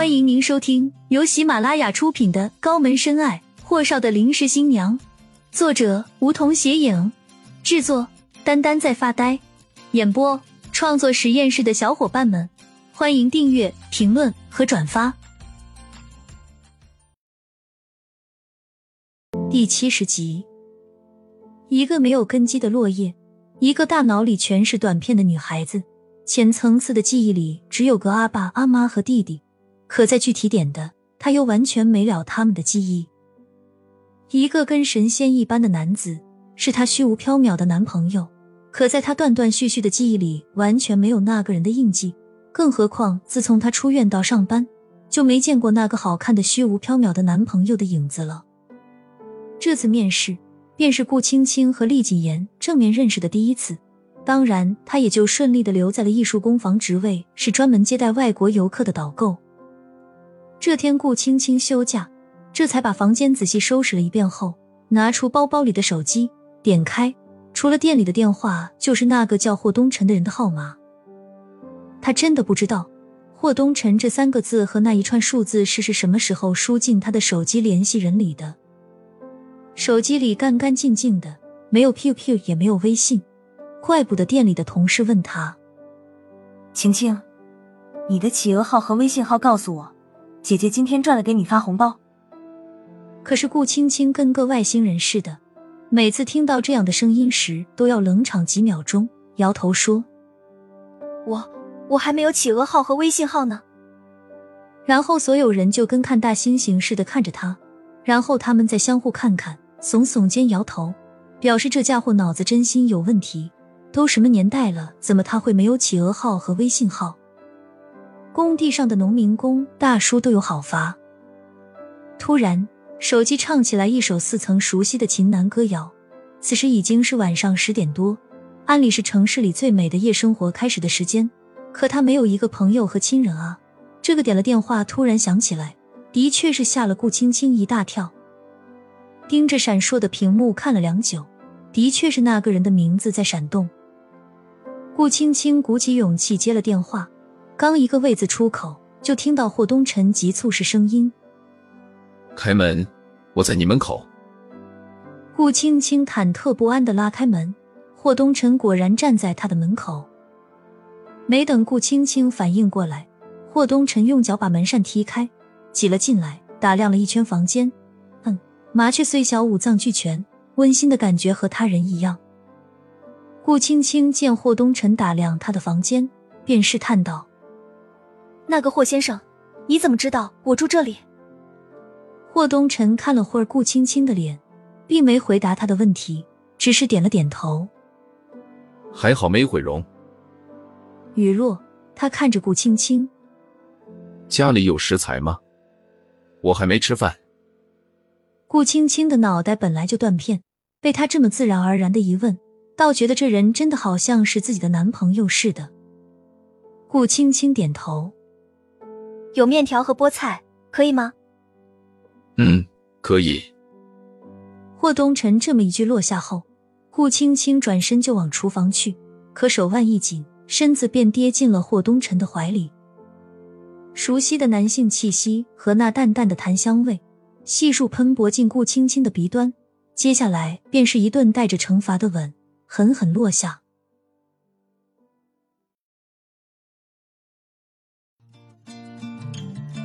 欢迎您收听由喜马拉雅出品的《高门深爱：霍少的临时新娘》，作者梧桐斜影，制作丹丹在发呆，演播创作实验室的小伙伴们，欢迎订阅、评论和转发。第七十集，一个没有根基的落叶，一个大脑里全是短片的女孩子，浅层次的记忆里只有个阿爸、阿妈和弟弟。可在具体点的，他又完全没了他们的记忆。一个跟神仙一般的男子，是他虚无缥缈的男朋友，可在他断断续续的记忆里，完全没有那个人的印记。更何况，自从他出院到上班，就没见过那个好看的虚无缥缈的男朋友的影子了。这次面试，便是顾青青和厉谨言正面认识的第一次，当然，他也就顺利的留在了艺术工坊职位，是专门接待外国游客的导购。这天，顾青青休假，这才把房间仔细收拾了一遍后，拿出包包里的手机，点开，除了店里的电话，就是那个叫霍东辰的人的号码。他真的不知道“霍东辰”这三个字和那一串数字是是什么时候输进他的手机联系人里的。手机里干干净净的，没有 QQ，也没有微信，怪不得店里的同事问他：“青青，你的企鹅号和微信号告诉我。”姐姐今天赚了，给你发红包。可是顾青青跟个外星人似的，每次听到这样的声音时，都要冷场几秒钟，摇头说：“我我还没有企鹅号和微信号呢。”然后所有人就跟看大猩猩似的看着他，然后他们再相互看看，耸耸肩，摇头，表示这家伙脑子真心有问题。都什么年代了，怎么他会没有企鹅号和微信号？工地上的农民工大叔都有好伐。突然，手机唱起来一首似曾熟悉的秦南歌谣。此时已经是晚上十点多，按理是城市里最美的夜生活开始的时间，可他没有一个朋友和亲人啊。这个点了电话突然响起来，的确是吓了顾青青一大跳。盯着闪烁的屏幕看了良久，的确是那个人的名字在闪动。顾青青鼓起勇气接了电话。刚一个“位”字出口，就听到霍东辰急促式声音：“开门，我在你门口。”顾青青忐忑不安的拉开门，霍东辰果然站在他的门口。没等顾青青反应过来，霍东辰用脚把门扇踢开，挤了进来，打量了一圈房间。嗯，麻雀虽小，五脏俱全，温馨的感觉和他人一样。顾青青见霍东辰打量他的房间，便试探道。那个霍先生，你怎么知道我住这里？霍东辰看了会儿顾青青的脸，并没回答他的问题，只是点了点头。还好没毁容。雨若，他看着顾青青，家里有食材吗？我还没吃饭。顾青青的脑袋本来就断片，被他这么自然而然的一问，倒觉得这人真的好像是自己的男朋友似的。顾青青点头。有面条和菠菜，可以吗？嗯，可以。霍东辰这么一句落下后，顾青青转身就往厨房去，可手腕一紧，身子便跌进了霍东辰的怀里。熟悉的男性气息和那淡淡的檀香味，悉数喷薄进顾青青的鼻端，接下来便是一顿带着惩罚的吻，狠狠落下。